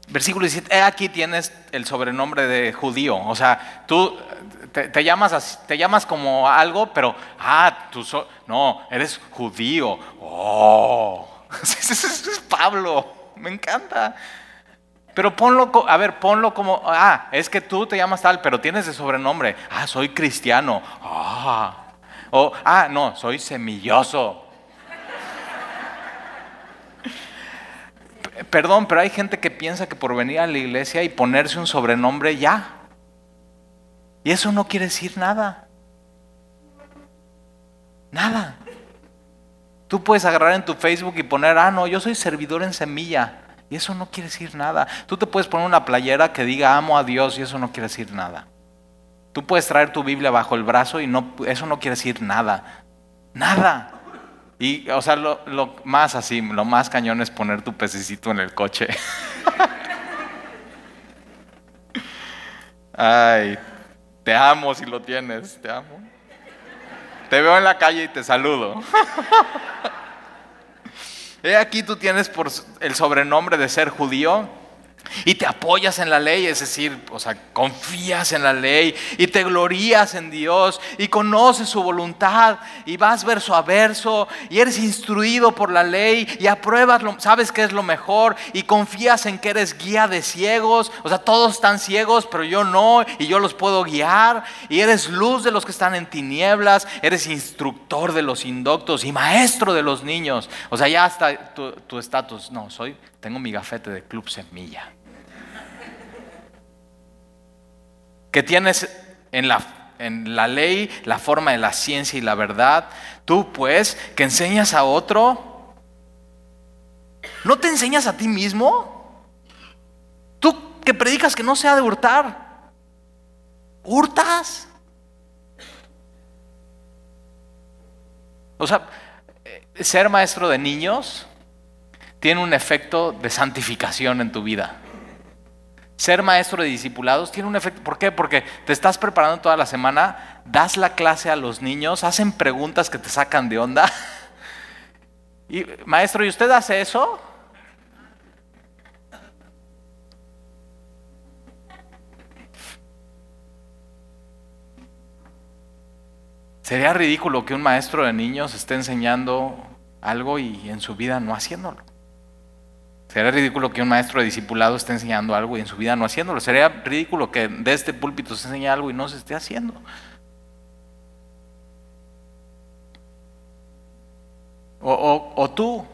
Versículo 17, aquí tienes el sobrenombre de judío. O sea, tú te, llamas, te llamas como algo, pero, ah, tú no, eres judío. Oh, *laughs* es Pablo, me encanta. Pero ponlo, a ver, ponlo como, ah, es que tú te llamas tal, pero tienes de sobrenombre. Ah, soy cristiano. Ah. O, ah, no, soy semilloso. Perdón, pero hay gente que piensa que por venir a la iglesia y ponerse un sobrenombre ya. Y eso no quiere decir nada. Nada. Tú puedes agarrar en tu Facebook y poner, ah, no, yo soy servidor en semilla. Y eso no quiere decir nada. Tú te puedes poner una playera que diga amo a Dios y eso no quiere decir nada. Tú puedes traer tu Biblia bajo el brazo y no, eso no quiere decir nada. Nada. Y, o sea, lo, lo más así, lo más cañón es poner tu pececito en el coche. *laughs* Ay, te amo si lo tienes, te amo. Te veo en la calle y te saludo. *laughs* He aquí tú tienes por el sobrenombre de ser judío y te apoyas en la ley, es decir, o sea, confías en la ley y te glorías en Dios y conoces su voluntad y vas verso a verso y eres instruido por la ley y apruebas, lo, sabes que es lo mejor y confías en que eres guía de ciegos, o sea, todos están ciegos, pero yo no y yo los puedo guiar. Y eres luz de los que están en tinieblas, eres instructor de los indoctos y maestro de los niños, o sea, ya hasta tu estatus, no, soy, tengo mi gafete de Club Semilla. Que tienes en la, en la ley la forma de la ciencia y la verdad, tú pues que enseñas a otro, ¿no te enseñas a ti mismo? Tú que predicas que no se ha de hurtar, ¿hurtas? O sea, eh, ser maestro de niños tiene un efecto de santificación en tu vida. Ser maestro de discipulados tiene un efecto. ¿Por qué? Porque te estás preparando toda la semana, das la clase a los niños, hacen preguntas que te sacan de onda. *laughs* Y, maestro, ¿y usted hace eso? Sería ridículo que un maestro de niños esté enseñando algo y en su vida no haciéndolo. Sería ridículo que un maestro de discipulado esté enseñando algo y en su vida no haciéndolo. Sería ridículo que de este púlpito se enseñe algo y no se esté haciendo. O, o, tú,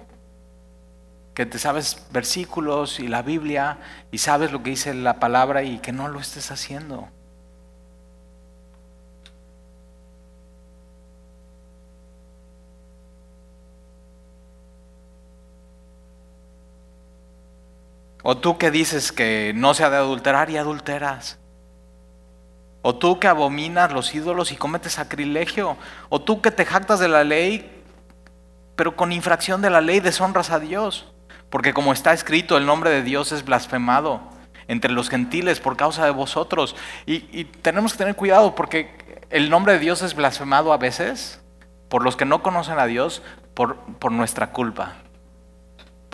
que te sabes versículos y la Biblia y sabes lo que dice la palabra y que no lo estés haciendo. O tú que dices que no se ha de adulterar y adulteras. O tú que abominas los ídolos y cometes sacrilegio. O tú que te jactas de la ley, pero con infracción de la ley deshonras a Dios. Porque como está escrito, el nombre de Dios es blasfemado entre los gentiles por causa de vosotros. Y, tenemos que tener cuidado porque el nombre de Dios es blasfemado a veces por los que no conocen a Dios por, por nuestra culpa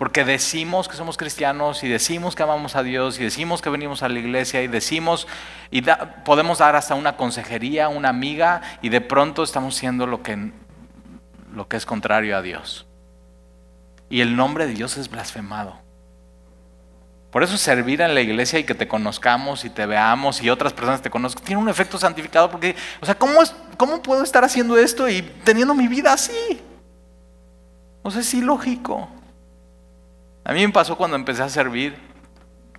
porque decimos que somos cristianos y decimos que amamos a Dios y decimos que venimos a la iglesia y decimos y podemos dar hasta una consejería, una amiga y de pronto estamos siendo lo que, lo que es contrario a Dios. Y el nombre de Dios es blasfemado. Por eso servir en la iglesia y que te conozcamos y te veamos y otras personas te conozcan tiene un efecto santificado porque, o sea, ¿cómo, es, cómo puedo estar haciendo esto y teniendo mi vida así? O sea, es ilógico. A mí me pasó cuando empecé a servir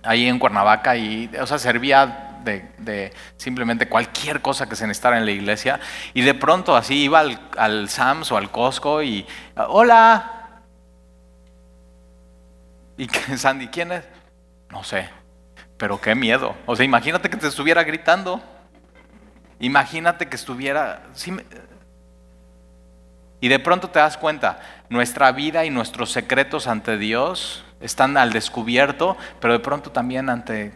ahí en Cuernavaca y, o sea, servía de, simplemente cualquier cosa que se necesitara en la iglesia y de pronto así iba al, Sams o al Costco y, hola. ¿Y *laughs* Sandy quién es? No sé, pero qué miedo. O sea, imagínate que te estuviera gritando. Imagínate que estuviera... Y de pronto te das cuenta, nuestra vida y nuestros secretos ante Dios están al descubierto, pero de pronto también ante,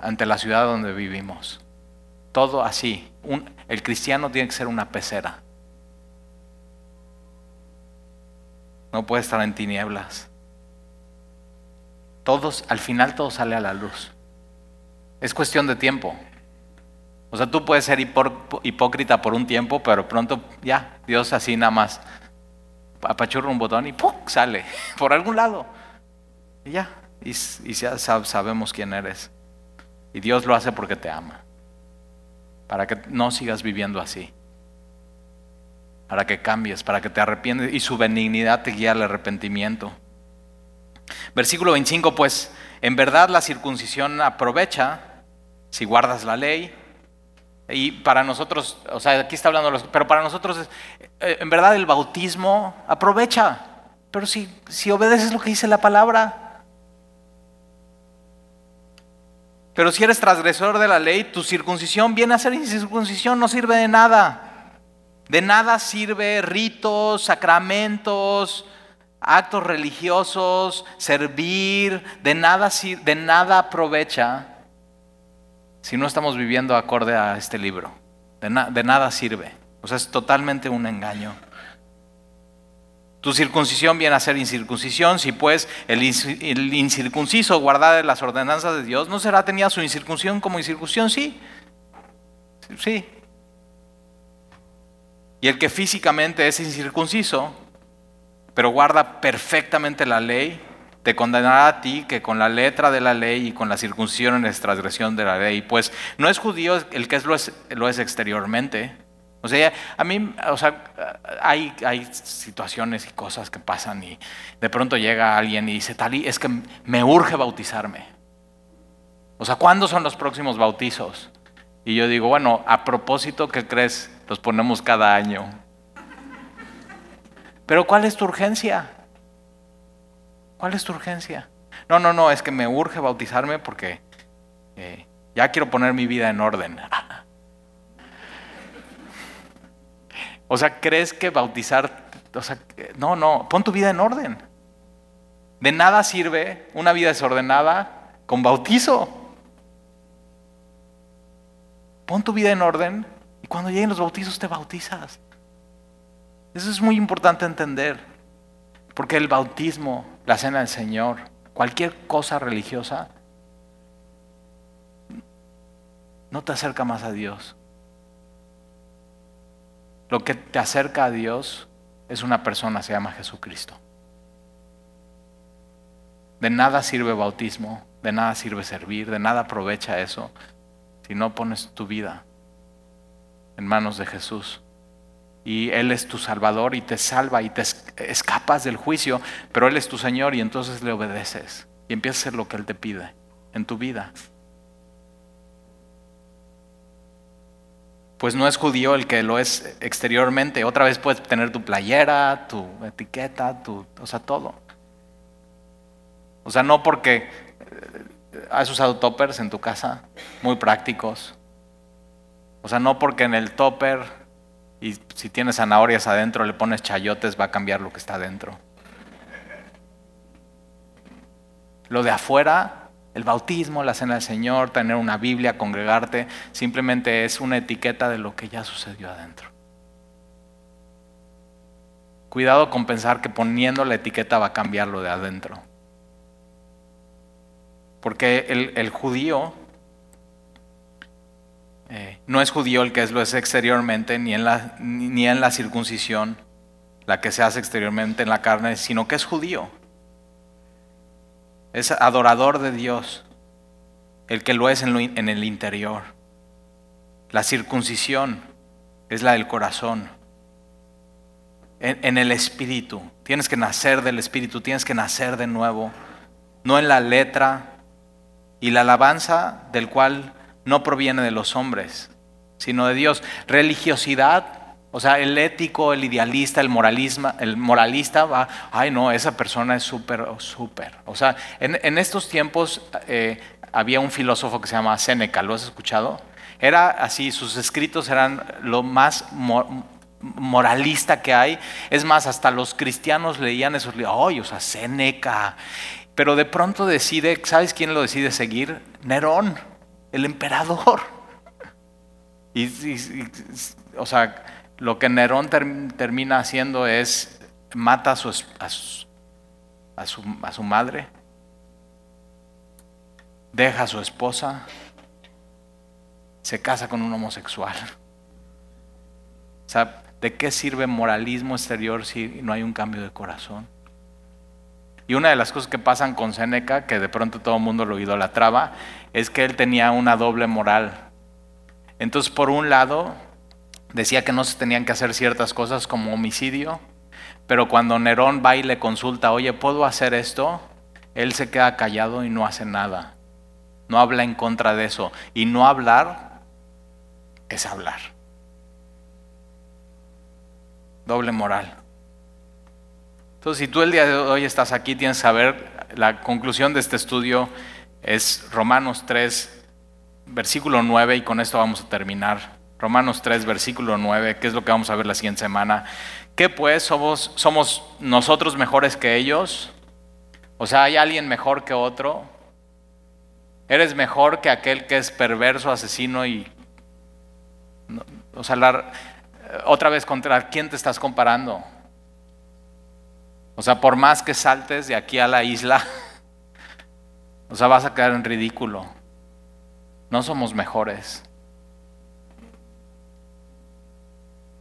ante la ciudad donde vivimos. Todo así. el cristiano tiene que ser una pecera. No puede estar en tinieblas. Todos, al final todo sale a la luz. Es cuestión de tiempo. O sea, tú puedes ser hipócrita por un tiempo, pero pronto ya, Dios así nada más apachurra un botón y ¡pum! sale *laughs* por algún lado. Y ya, y, ya sabemos quién eres. Y Dios lo hace porque te ama. Para que no sigas viviendo así. Para que cambies, para que te arrepientes y su benignidad te guía al arrepentimiento. Versículo 25, pues en verdad la circuncisión aprovecha si guardas la ley y para nosotros, o sea, aquí está hablando, pero para nosotros, eh, en verdad el bautismo aprovecha. Pero si, si obedeces lo que dice la palabra. Pero si eres transgresor de la ley, tu circuncisión viene a ser incircuncisión, no sirve de nada. De nada sirve ritos, sacramentos, actos religiosos, servir, de nada, de nada aprovecha si no estamos viviendo acorde a este libro. De, nada sirve. O sea, es totalmente un engaño. Tu circuncisión viene a ser incircuncisión, si pues el, incircunciso guardar las ordenanzas de Dios, ¿no será tenía su incircuncisión como incircuncisión? Sí. Sí. Y el que físicamente es incircunciso, pero guarda perfectamente la ley, te condenará a ti que con la letra de la ley y con la circuncisión en transgresión de la ley. Pues no es judío el que es lo, es, exteriormente. O sea, a mí, o sea, hay, hay situaciones y cosas que pasan y de pronto llega alguien y dice, Tali, es que me urge bautizarme. O sea, ¿cuándo son los próximos bautizos? Y yo digo, bueno, a propósito, ¿qué crees? Los ponemos cada año. Pero ¿cuál es tu urgencia? ¿Cuál es tu urgencia? No, no, no, es que me urge bautizarme porque eh, ya quiero poner mi vida en orden. *laughs* O sea, ¿crees que bautizar... O sea, no, no, pon tu vida en orden. De nada sirve una vida desordenada con bautizo. Pon tu vida en orden y cuando lleguen los bautizos te bautizas. Eso es muy importante entender. Porque el bautismo, la cena del Señor, cualquier cosa religiosa, no te acerca más a Dios. Lo que te acerca a Dios es una persona, se llama Jesucristo. De nada sirve bautismo, de nada sirve servir, de nada aprovecha eso si no pones tu vida en manos de Jesús y Él es tu Salvador y te salva y te escapas del juicio, pero Él es tu Señor y entonces le obedeces y empiezas a hacer lo que Él te pide en tu vida. Pues no es judío el que lo es exteriormente. Otra vez puedes tener tu playera, tu etiqueta, tu, o sea, todo. O sea, no porque eh, has usado toppers en tu casa, muy prácticos. O sea, no porque en el topper y si tienes zanahorias adentro, le pones chayotes, va a cambiar lo que está adentro. Lo de afuera, el bautismo, la cena del Señor, tener una Biblia, congregarte, simplemente es una etiqueta de lo que ya sucedió adentro. Cuidado con pensar que poniendo la etiqueta va a cambiarlo de adentro. Porque el, judío eh, no es judío el que es lo es exteriormente, ni en, la, ni en la circuncisión, la que se hace exteriormente en la carne, sino que es judío. Es adorador de Dios, el que lo es en, el interior. La circuncisión es la del corazón, en, en el espíritu. Tienes que nacer del espíritu, tienes que nacer de nuevo, no en la letra, y la alabanza del cual no proviene de los hombres, sino de Dios. Religiosidad, o sea, el ético, el idealista, el moralismo, el moralista va, ay no, esa persona es súper, súper. O sea, en, estos tiempos eh, había un filósofo que se llama Séneca, ¿lo has escuchado? Era así, sus escritos eran lo más moralista que hay. Es más, hasta los cristianos leían esos libros, ay, o sea, Séneca. Pero de pronto decide, ¿sabes quién lo decide seguir? Nerón, el emperador. Y, o sea, lo que Nerón termina haciendo es mata a su, a su, a su madre, deja a su esposa, se casa con un homosexual. O sea, ¿de qué sirve moralismo exterior si no hay un cambio de corazón? Y una de las cosas que pasan con Seneca, que de pronto todo el mundo lo idolatraba, es que él tenía una doble moral. Entonces, por un lado, decía que no se tenían que hacer ciertas cosas como homicidio, pero cuando Nerón va y le consulta, oye, ¿puedo hacer esto? Él se queda callado y no hace nada. No habla en contra de eso. Y no hablar es hablar. Doble moral. Entonces, si tú el día de hoy estás aquí, tienes que saber, la conclusión de este estudio es Romanos 3, versículo 9, y con esto vamos a terminar. Romanos 3, versículo 9, que es lo que vamos a ver la siguiente semana. ¿Qué pues? ¿Somos, somos nosotros mejores que ellos? O sea, ¿hay alguien mejor que otro? ¿Eres mejor que aquel que es perverso, asesino y... O sea, otra vez contra quién te estás comparando? O sea, por más que saltes de aquí a la isla, *laughs* o sea, vas a quedar en ridículo. No somos mejores.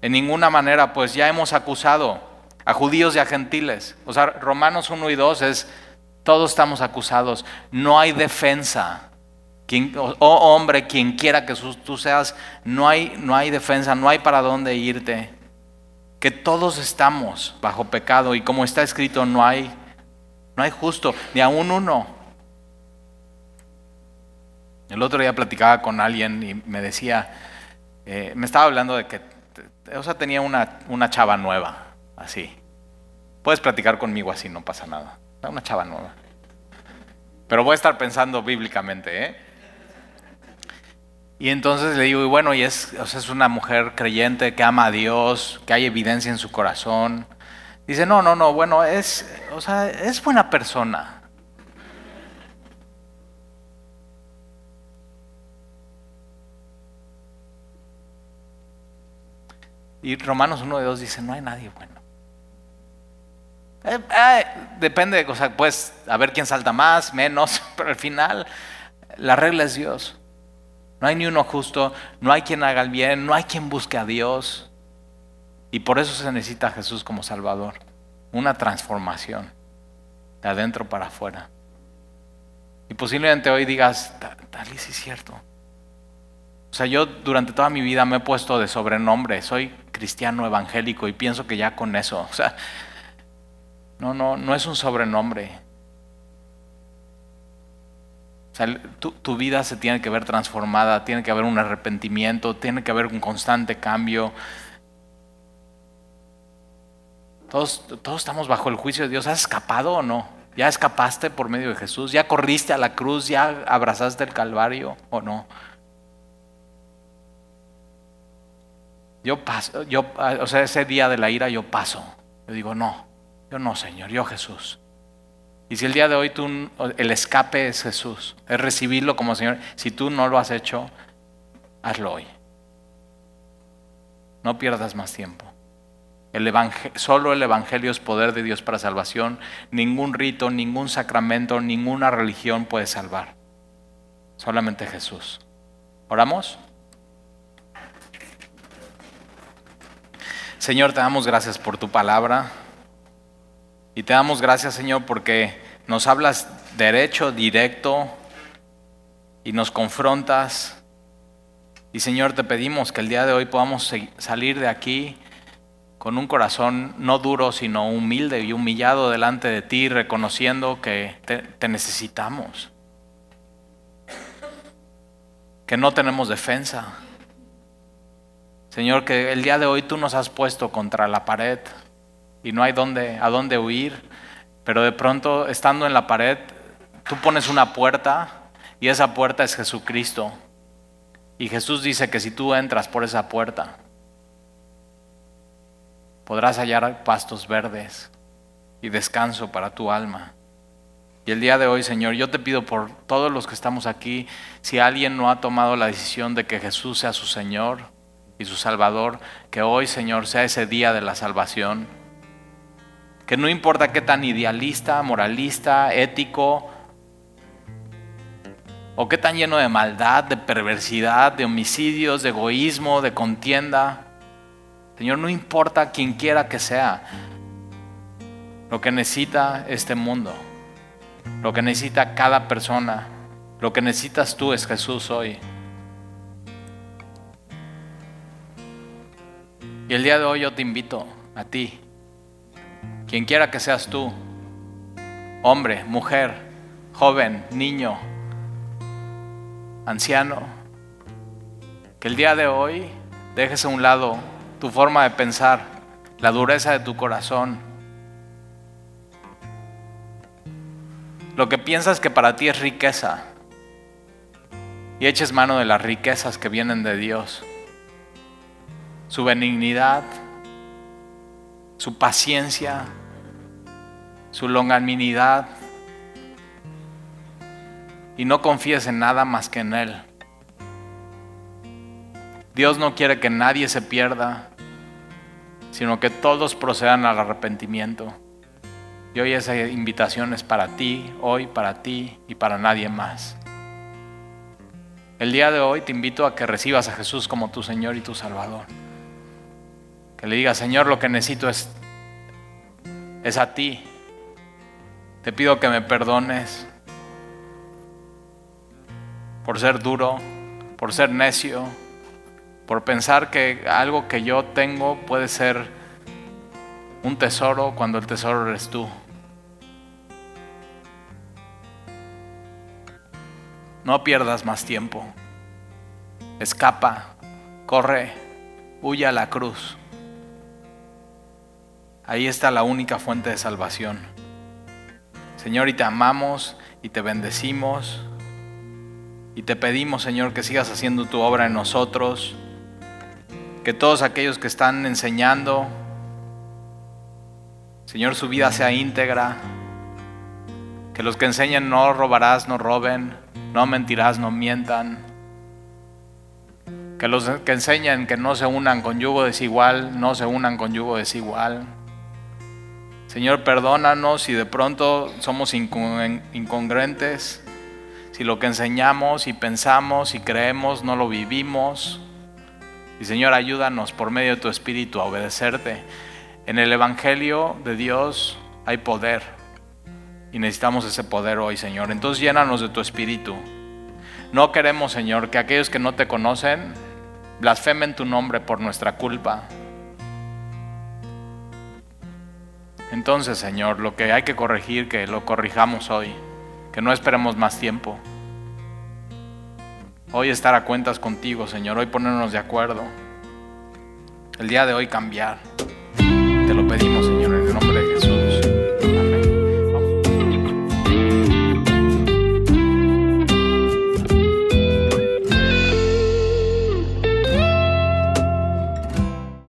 En ninguna manera, pues ya hemos acusado a judíos y a gentiles. O sea, Romanos 1 y 2 es, todos estamos acusados. No hay defensa. oh hombre, quien quiera que tú seas, no hay, no hay defensa, no hay para dónde irte que todos estamos bajo pecado y como está escrito no hay no hay justo ni aún uno. El otro día platicaba con alguien y me decía, eh, me estaba hablando de que, o sea, tenía una, una chava nueva, así. Puedes platicar conmigo así, no pasa nada. Una chava nueva. Pero voy a estar pensando bíblicamente, ¿eh? Y entonces le digo, y bueno, y es, es una mujer creyente que ama a Dios, que hay evidencia en su corazón. Dice, no, no, no, bueno, es, o sea, es buena persona. Y Romanos 1 de 2 dice, no hay nadie bueno. Eh, eh, depende, o sea, pues a ver quién salta más, menos, *laughs* pero al final la regla es Dios. No hay ni uno justo, no hay quien haga el bien, no hay quien busque a Dios. Y por eso se necesita a Jesús como Salvador. Una transformación de adentro para afuera. Y posiblemente hoy digas, tal vez es cierto. O sea, yo durante toda mi vida me he puesto de sobrenombre, soy cristiano evangélico y pienso que ya con eso, o sea, no, no, no es un sobrenombre, sea, tu, vida se tiene que ver transformada, tiene que haber un arrepentimiento, tiene que haber un constante cambio. Todos, todos estamos bajo el juicio de Dios. ¿Has escapado o no? ¿Ya escapaste por medio de Jesús? ¿Ya corriste a la cruz? ¿Ya abrazaste el Calvario o no? Yo paso, yo, o sea, ese día de la ira yo paso. Yo digo, no, yo no, Señor, yo Jesús. Y si el día de hoy tú, el escape es Jesús, es recibirlo como Señor, si tú no lo has hecho, hazlo hoy. No pierdas más tiempo. El solo el Evangelio es poder de Dios para salvación. Ningún rito, ningún sacramento, ninguna religión puede salvar. Solamente Jesús. ¿Oramos? Señor, te damos gracias por tu palabra. Y te damos gracias, Señor, porque nos hablas derecho, directo, y nos confrontas. Y Señor, te pedimos que el día de hoy podamos salir de aquí con un corazón no duro, sino humilde y humillado delante de ti, reconociendo que te, necesitamos, que no tenemos defensa. Señor, que el día de hoy tú nos has puesto contra la pared y no hay dónde, a dónde huir, pero de pronto estando en la pared, tú pones una puerta y esa puerta es Jesucristo. Y Jesús dice que si tú entras por esa puerta, podrás hallar pastos verdes y descanso para tu alma. Y el día de hoy, Señor, yo te pido por todos los que estamos aquí, si alguien no ha tomado la decisión de que Jesús sea su Señor y su Salvador, que hoy, Señor, sea ese día de la salvación. Que no importa qué tan idealista, moralista, ético, o qué tan lleno de maldad, de perversidad, de homicidios, de egoísmo, de contienda, Señor, no importa quien quiera que sea, lo que necesita este mundo, lo que necesita cada persona, lo que necesitas tú es Jesús hoy. Y el día de hoy yo te invito a ti, quien quiera que seas tú, hombre, mujer, joven, niño, anciano, que el día de hoy dejes a un lado tu forma de pensar, la dureza de tu corazón. Lo que piensas que para ti es riqueza y eches mano de las riquezas que vienen de Dios. Su benignidad, su paciencia, su longanimidad. Y no confíes en nada más que en Él. Dios no quiere que nadie se pierda, sino que todos procedan al arrepentimiento. Y hoy esa invitación es para ti, hoy para ti y para nadie más. El día de hoy te invito a que recibas a Jesús como tu Señor y tu Salvador. Que le digas, Señor, lo que necesito es, es a ti. Te pido que me perdones por ser duro, por ser necio, por pensar que algo que yo tengo puede ser un tesoro cuando el tesoro eres tú. No pierdas más tiempo. Escapa, corre, huye a la cruz. Ahí está la única fuente de salvación. Señor, y te amamos y te bendecimos. Y te pedimos, Señor, que sigas haciendo tu obra en nosotros que todos aquellos que están enseñando, Señor, su vida sea íntegra. Que los que enseñen no robarás, no roben, no mentirás, no mientan. Que los que enseñan que no se unan con yugo desigual, no se unan con yugo desigual. Señor, perdónanos si de pronto somos incongruentes, si lo que enseñamos y pensamos y creemos no lo vivimos. Y Señor, ayúdanos por medio de tu Espíritu a obedecerte. En el Evangelio de Dios hay poder y necesitamos ese poder hoy, Señor. Entonces llénanos de tu Espíritu. No queremos, Señor, que aquellos que no te conocen blasfemen tu nombre por nuestra culpa. Entonces, Señor, lo que hay que corregir, que lo corrijamos hoy, que no esperemos más tiempo. Hoy estar a cuentas contigo, Señor. Hoy ponernos de acuerdo. El día de hoy cambiar. Te lo pedimos, Señor.